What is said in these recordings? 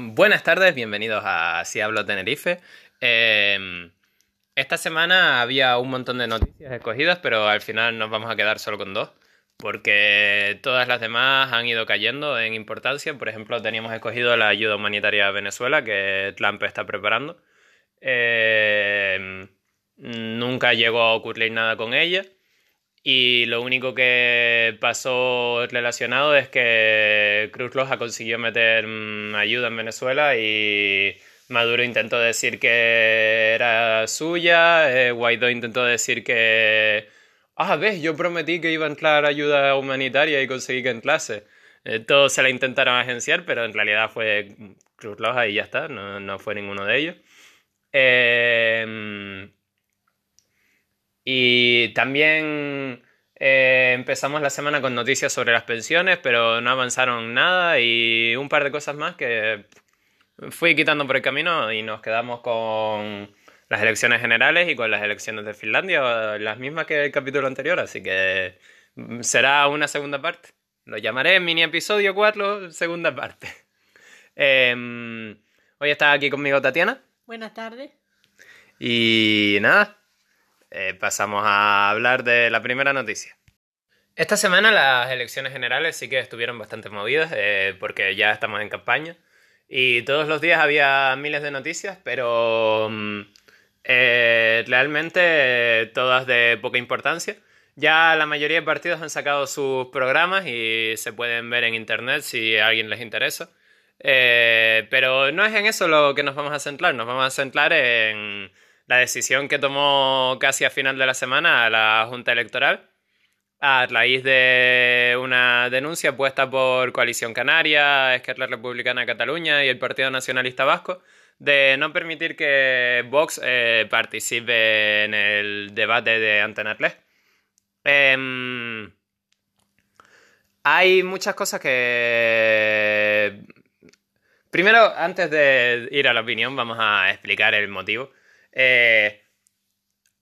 Buenas tardes, bienvenidos a Si Hablo Tenerife. Eh, esta semana había un montón de noticias escogidas, pero al final nos vamos a quedar solo con dos, porque todas las demás han ido cayendo en importancia. Por ejemplo, teníamos escogido la ayuda humanitaria a Venezuela, que Trump está preparando. Eh, nunca llegó a ocurrir nada con ella. Y lo único que pasó relacionado es que Cruz Roja consiguió meter mm, ayuda en Venezuela y Maduro intentó decir que era suya, eh, Guaidó intentó decir que, ah, ves, yo prometí que iba a entrar ayuda humanitaria y conseguí que entrase. Eh, todos se la intentaron agenciar, pero en realidad fue Cruz Roja y ya está, no, no fue ninguno de ellos. Eh, y también eh, empezamos la semana con noticias sobre las pensiones, pero no avanzaron nada y un par de cosas más que fui quitando por el camino y nos quedamos con las elecciones generales y con las elecciones de Finlandia, las mismas que el capítulo anterior, así que será una segunda parte. Lo llamaré mini episodio 4, segunda parte. Em, hoy está aquí conmigo Tatiana. Buenas tardes. Y nada, eh, pasamos a hablar de la primera noticia. Esta semana las elecciones generales sí que estuvieron bastante movidas eh, porque ya estamos en campaña y todos los días había miles de noticias, pero mm, eh, realmente todas de poca importancia. Ya la mayoría de partidos han sacado sus programas y se pueden ver en internet si a alguien les interesa. pero no es en eso lo que nos vamos a centrar, nos vamos a centrar en la decisión que tomó casi a final de la semana la Junta Electoral a raíz de una denuncia puesta por Coalición Canaria, Esquerra Republicana Cataluña y el Partido Nacionalista Vasco de no permitir que Vox eh, participe en el debate de Antena 3. Em, hay muchas cosas que... Primero, antes de ir a la opinión, vamos a explicar el motivo. Eh,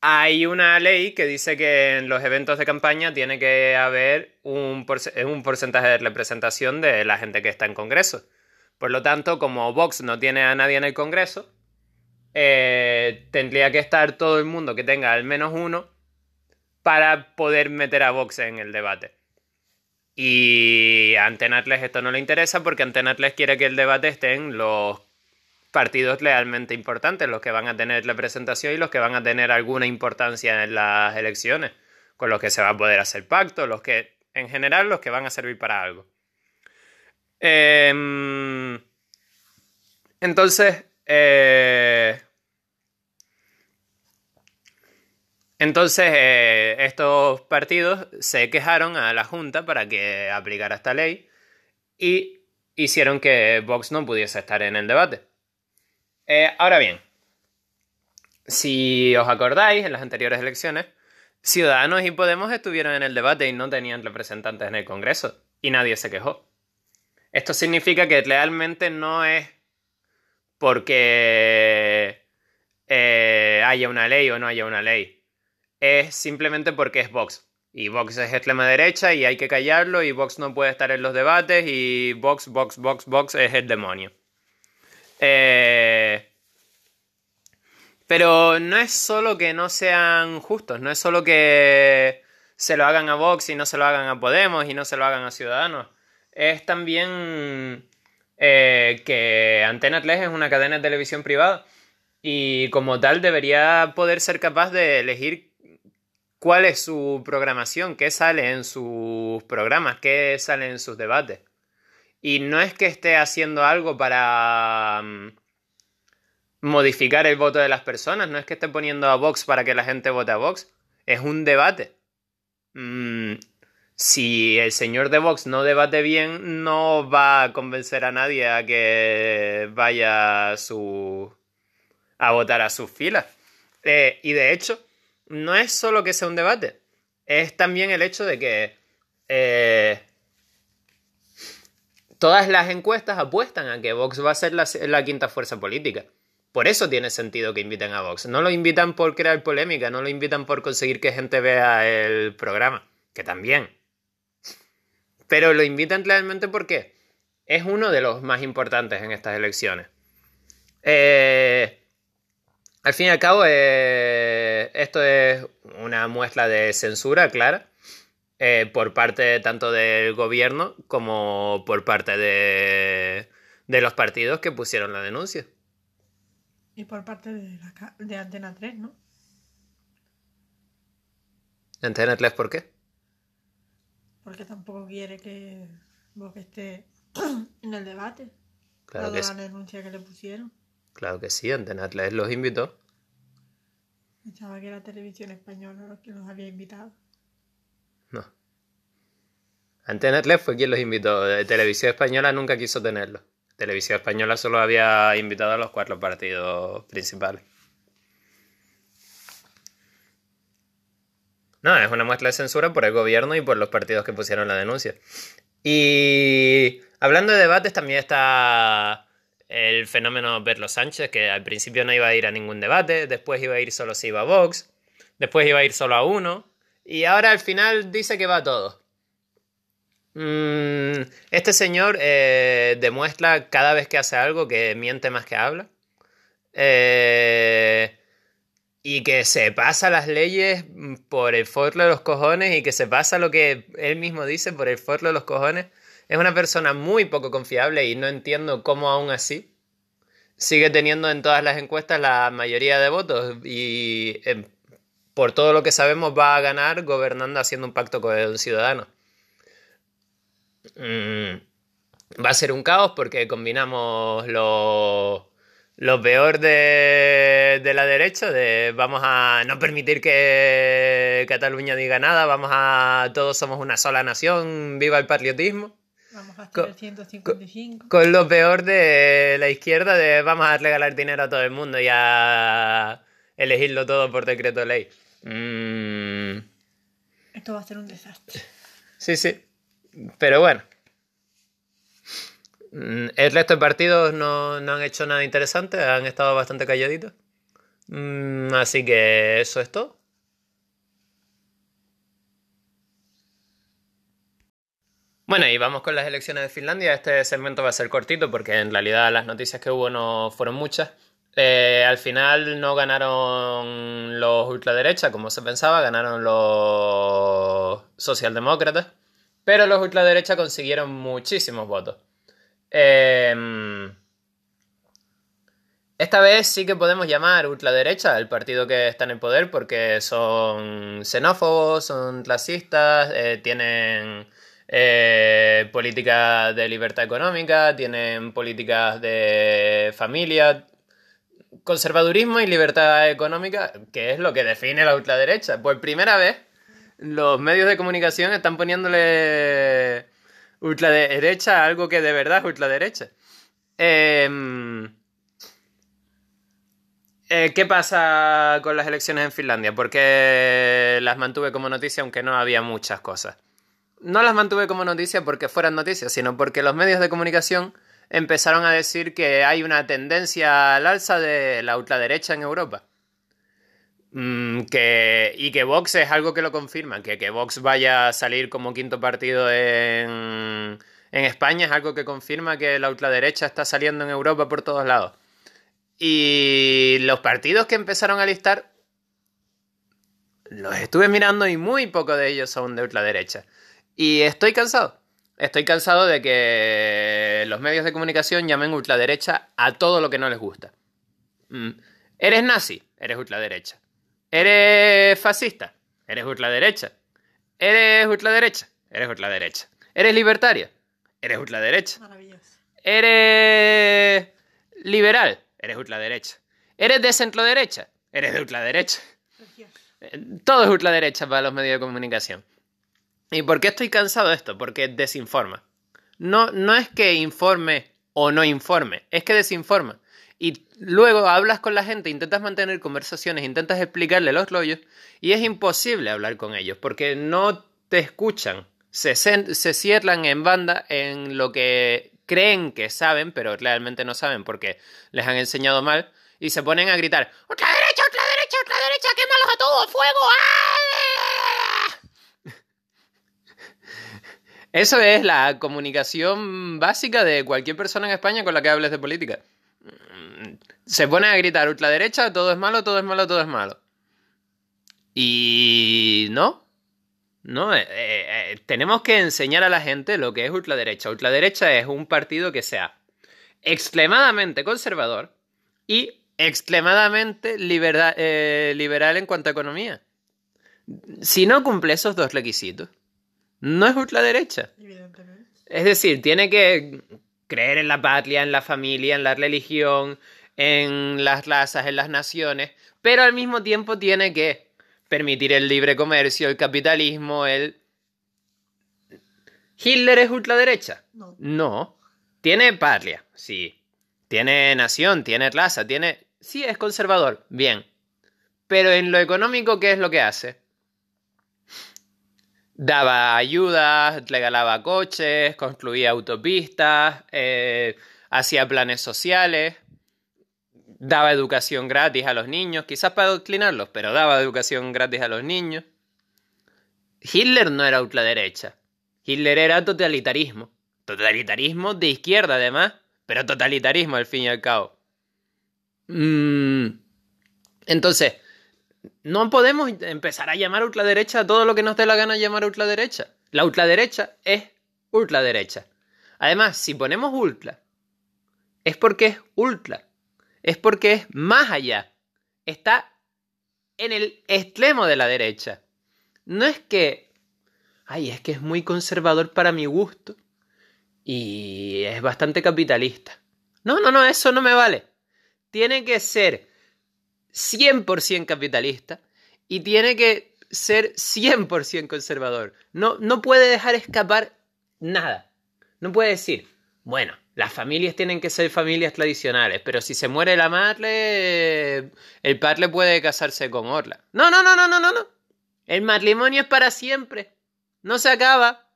hay una ley que dice que en los eventos de campaña tiene que haber un, porcentaje de representación de la gente que está en Congreso. Por lo tanto, como Vox no tiene a nadie en el Congreso, eh, tendría que estar todo el mundo que tenga al menos uno para poder meter a Vox en el debate. Y a Antenatles esto no le interesa porque Antenatles quiere que el debate esté en los partidos realmente importantes, los que van a tener representación y los que van a tener alguna importancia en las elecciones, con los que se va a poder hacer pacto, los que, en general, los que van a servir para algo. Em, entonces, eh, entonces eh, estos partidos se quejaron a la Junta para que aplicara esta ley y hicieron que Vox no pudiese estar en el debate. Eh, ahora bien, si os acordáis, en las anteriores elecciones, Ciudadanos y Podemos estuvieron en el debate y no tenían representantes en el Congreso, y nadie se quejó. Esto significa que realmente no es porque eh, haya una ley o no haya una ley. Es simplemente porque es Vox. Y Vox es extrema derecha y hay que callarlo y Vox no puede estar en los debates y Vox, Vox, Vox, Vox es el demonio. Eh, pero no es solo que no sean justos, no es solo que se lo hagan a Vox y no se lo hagan a Podemos y no se lo hagan a Ciudadanos. Es también eh, que Antena 3 es una cadena de televisión privada y como tal debería poder ser capaz de elegir cuál es su programación, qué sale en sus programas, qué sale en sus debates. Y no es que esté haciendo algo para mm, modificar el voto de las personas, no es que esté poniendo a Vox para que la gente vote a Vox, es un debate. Mm, si el señor de Vox no debate bien, no va a convencer a nadie a que vaya a su a votar a sus filas. Eh, y de hecho, no es solo que sea un debate, es también el hecho de que eh, todas las encuestas apuestan a que Vox va a ser la, quinta fuerza política. Por eso tiene sentido que inviten a Vox. No lo invitan por crear polémica, no lo invitan por conseguir que gente vea el programa, que también. Pero lo invitan realmente porque es uno de los más importantes en estas elecciones. Eh, al fin y al cabo, eh, esto es una muestra de censura clara eh, por parte tanto del gobierno como por parte de, de los partidos que pusieron la denuncia. Y por parte de, la, de Antena 3, ¿no? ¿Antena 3 por qué? Porque tampoco quiere que Vox esté en el debate. Claro que la sí. denuncia que le pusieron. Claro que sí, Antena 3 los invitó. Pensaba que era televisión española los que los había invitado. No. Antena 3 fue quien los invitó. De Televisión Española nunca quiso tenerlo. Televisión Española solo había invitado a los cuatro partidos principales. No, es una muestra de censura por el gobierno y por los partidos que pusieron la denuncia. Y hablando de debates, también está el fenómeno Berlo Sánchez, que al principio no iba a ir a ningún debate, después iba a ir solo si iba a Vox, después iba a ir solo a uno, y ahora al final dice que va a todos. Mm, este señor eh, demuestra cada vez que hace algo que miente más que habla. Eh, y que se pasa las leyes por el forro de los cojones y que se pasa lo que él mismo dice por el forro de los cojones. Es una persona muy poco confiable y no entiendo cómo aún así sigue teniendo en todas las encuestas la mayoría de votos y eh, por todo lo que sabemos va a ganar gobernando haciendo un pacto con el Mm, va a ser un caos porque combinamos lo, lo peor de, de la derecha, de vamos a no permitir que Cataluña diga nada, vamos a todos somos una sola nación, viva el patriotismo. Vamos a Co- hacer el 155. Con lo peor de la izquierda, de vamos a regalar dinero a todo el mundo y a elegirlo todo por decreto de ley. Mm, Esto va a ser un desastre. sí, sí. Pero bueno. Mm, El resto de partidos no, no han hecho nada interesante, han estado bastante calladitos. Mm, así que eso es todo. Bueno, y vamos con las elecciones de Finlandia. Este segmento va a ser cortito porque en realidad las noticias que hubo no fueron muchas. Eh, al final no ganaron los ultraderechas como se pensaba, ganaron los socialdemócratas, pero los ultraderechas consiguieron muchísimos votos. Eh, esta vez sí que podemos llamar ultraderecha al partido que está en el poder porque son xenófobos, son clasistas, eh, tienen eh, políticas de libertad económica, tienen políticas de familia, conservadurismo y libertad económica, que es lo que define la ultraderecha. Por primera vez, los medios de comunicación están poniéndole ultraderecha a algo que de verdad es ultraderecha. Em, eh, ¿Qué pasa con las elecciones en Finlandia? Porque las mantuve como noticia, aunque no había muchas cosas. No las mantuve como noticia porque fueran noticias, sino porque los medios de comunicación empezaron a decir que hay una tendencia al alza de la ultraderecha en Europa. Mm, que, y que Vox es algo que lo confirma, que que Vox vaya a salir como quinto partido en, en España es algo que confirma que la ultraderecha está saliendo en Europa por todos lados. Y los partidos que empezaron a listar, los estuve mirando y muy pocos de ellos son de ultraderecha. Y estoy cansado. Estoy cansado de que los medios de comunicación llamen ultraderecha a todo lo que no les gusta. Mm. Eres nazi, eres ultraderecha. Eres fascista, eres ultraderecha. Eres ultraderecha, eres ultraderecha. Eres libertaria, eres ultraderecha. Maravilloso. Eres liberal, eres ultraderecha. Eres de centro derecha, eres de ultraderecha. Todo es ultraderecha para los medios de comunicación. ¿Y por qué estoy cansado de esto? Porque desinforma. No, no es que informe o no informe, es que desinforma. Y luego hablas con la gente, intentas mantener conversaciones, intentas explicarle los rollos y es imposible hablar con ellos porque no te escuchan. Se, cierran en banda en lo que creen que saben, pero realmente no saben porque les han enseñado mal y se ponen a gritar ¡Ultraderecha, ultraderecha, ultraderecha! ¡Quémalos a todos! ¡Fuego! ¡Ah! Eso es la comunicación básica de cualquier persona en España con la que hables de política. Se pone a gritar ultraderecha, todo es malo, todo es malo, todo es malo. Y no, no, eh, eh, eh, tenemos que enseñar a la gente lo que es ultraderecha. Ultraderecha es un partido que sea extremadamente conservador y extremadamente liberal en cuanto a economía. Si no cumple esos dos requisitos, no es ultraderecha. Es decir, tiene que creer en la patria, en la familia, en la religión, en las razas, en las naciones, pero al mismo tiempo tiene que permitir el libre comercio, el capitalismo, el... ¿Hitler es ultraderecha? No. No. Tiene patria, sí. Tiene nación, tiene raza, tiene... Sí, es conservador, bien. Pero en lo económico, ¿qué es lo que hace? Daba ayudas, regalaba coches, construía autopistas, eh, hacía planes sociales daba educación gratis a los niños, quizás para adoctrinarlos, pero daba educación gratis a los niños. Hitler no era ultraderecha. Hitler era totalitarismo. Totalitarismo de izquierda, además, pero totalitarismo al fin y al cabo. Mm. Entonces, no podemos empezar a llamar ultraderecha a todo lo que nos dé la gana llamar ultraderecha. La ultraderecha es ultraderecha. Además, si ponemos ultra, es porque es ultra es porque es más allá. Está en el extremo de la derecha. No es que, ay, es que es muy conservador para mi gusto y es bastante capitalista. No, no, no, eso no me vale. Tiene que ser 100% capitalista y tiene que ser 100% conservador. No, no puede dejar escapar nada. No puede decir, bueno, las familias tienen que ser familias tradicionales, pero si se muere la madre, el padre puede casarse con Orla. No, no, no, no, no, no, no. El matrimonio es para siempre. No se acaba.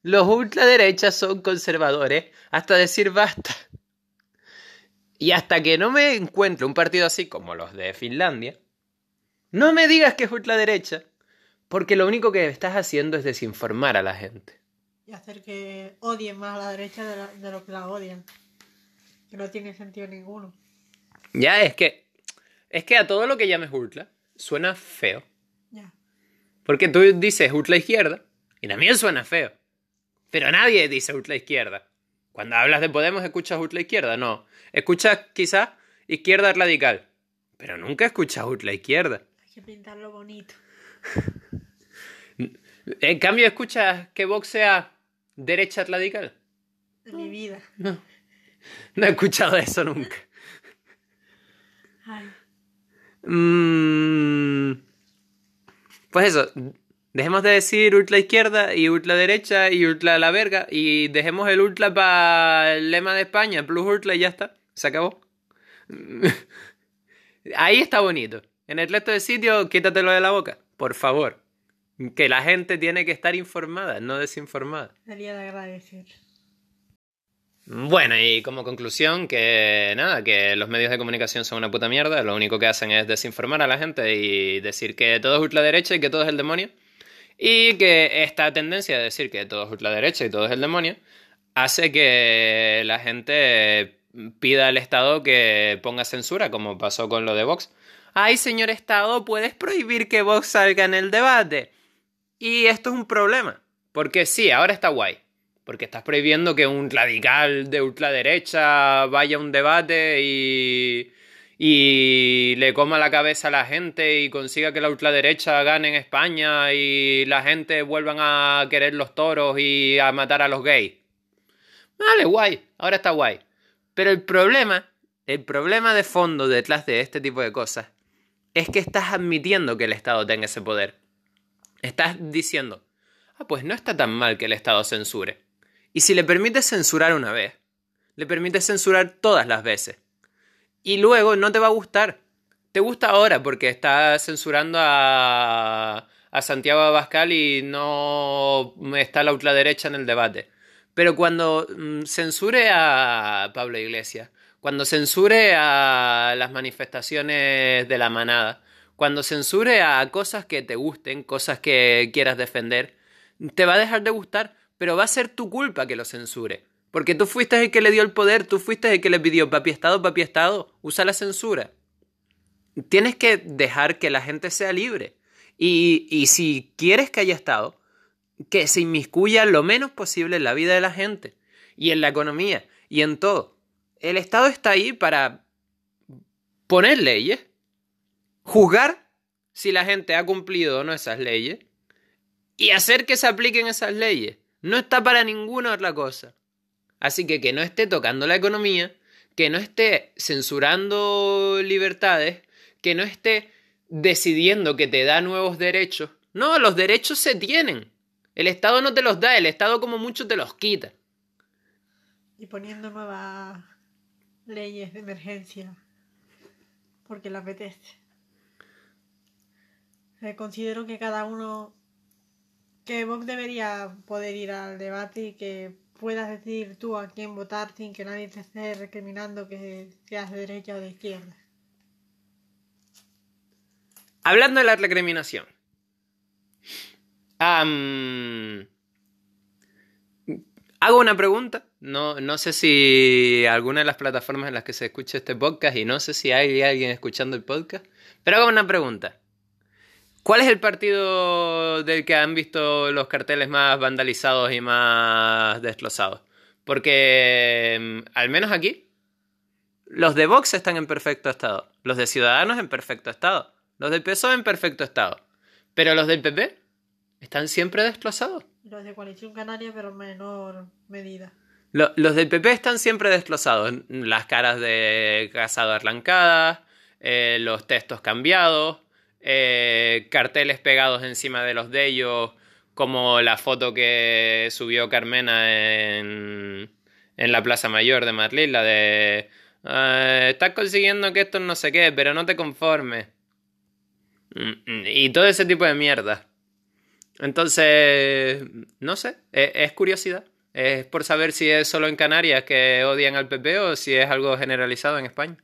Los ultraderechas son conservadores hasta decir basta. Y hasta que no me encuentre un partido así como los de Finlandia, no me digas que es ultraderecha, porque lo único que estás haciendo es desinformar a la gente y hacer que odien más a la derecha de, lo que la odian. Que no tiene sentido ninguno. Ya, es que. Es que a todo lo que llames ultra suena feo. Ya. Porque tú dices ultra izquierda y también suena feo. Pero nadie dice ultra izquierda. Cuando hablas de Podemos, escuchas ultra izquierda. No. Escuchas quizás izquierda radical. Pero nunca escuchas ultra izquierda. Hay que pintarlo bonito. En cambio, escuchas que Vox sea derecha radical? Mi vida. No. No he escuchado eso nunca. Mm, pues eso. Dejemos de decir ultra izquierda y ultra derecha y ultra la verga y dejemos el ultra para el lema de España, plus ultra y ya está. Se acabó. Ahí está bonito. En el resto del sitio, quítatelo de la boca, por favor. Que la gente tiene que estar informada, no desinformada. Sería de agradecer. Bueno, y como conclusión, que nada, que los medios de comunicación son una puta mierda, lo único que hacen es desinformar a la gente y decir que todo es ultraderecha y que todo es el demonio. Y que esta tendencia de decir que todo es ultraderecha y todo es el demonio hace que la gente pida al Estado que ponga censura, como pasó con lo de Vox. Ay, señor Estado, ¿puedes prohibir que Vox salga en el debate? Y esto es un problema. Porque sí, ahora está guay. Porque estás prohibiendo que un radical de ultraderecha vaya a un debate y, y le coma la cabeza a la gente y consiga que la ultraderecha gane en España y la gente vuelvan a querer los toros y a matar a los gays. Vale, guay, ahora está guay. Pero el problema, el problema de fondo detrás de este tipo de cosas, es que estás admitiendo que el Estado tenga ese poder. Estás diciendo, ah, pues no está tan mal que el Estado censure. Y si le permites censurar una vez, le permites censurar todas las veces. Y luego no te va a gustar. Te gusta ahora porque está censurando a, a Santiago Abascal y no está la ultraderecha en el debate. Pero cuando mm, censure a Pablo Iglesias, cuando censure a las manifestaciones de la manada, cuando censure a cosas que te gusten, cosas que quieras defender, te va a dejar de gustar pero va a ser tu culpa que lo censure. Porque tú fuiste el que le dio el poder, tú fuiste el que le pidió papi Estado, papi Estado, usa la censura. Tienes que dejar que la gente sea libre. Y, y si quieres que haya Estado, que se inmiscuya lo menos posible en la vida de la gente y en la economía y en todo. El Estado está ahí para poner leyes, juzgar si la gente ha cumplido o no esas leyes y hacer que se apliquen esas leyes. No está para ninguna otra cosa. Así que que no esté tocando la economía, que no esté censurando libertades, que no esté decidiendo que te da nuevos derechos. No, los derechos se tienen. El Estado no te los da, el Estado como mucho te los quita. Y poniendo nuevas leyes de emergencia porque le apetece. Eh, considero que cada uno, que Vox debería poder ir al debate y que puedas decidir tú a quién votar sin que nadie te esté recriminando que seas de derecha o de izquierda. Hablando de la recriminación. hago una pregunta. No, no sé si alguna de las plataformas en las que se escucha este podcast y no sé si hay alguien escuchando el podcast, pero hago una pregunta. ¿Cuál es el partido del que han visto los carteles más vandalizados y más destrozados? Porque, mm, al menos aquí, los de Vox están en perfecto estado, los de Ciudadanos en perfecto estado, los del PSOE en perfecto estado, pero los del PP están siempre destrozados. Los de Coalición Canaria, pero en menor medida. los del PP están siempre destrozados, las caras de Casado arrancadas, eh, los textos cambiados, eh, carteles pegados encima de los de ellos, como la foto que subió Carmena en, en la Plaza Mayor de Madrid, la de... Ah, estás consiguiendo que esto no sé qué, pero no te conformes. Mm, y todo ese tipo de mierda. Entonces, no sé, es, es, curiosidad. Es por saber si es solo en Canarias que odian al PP o si es algo generalizado en España.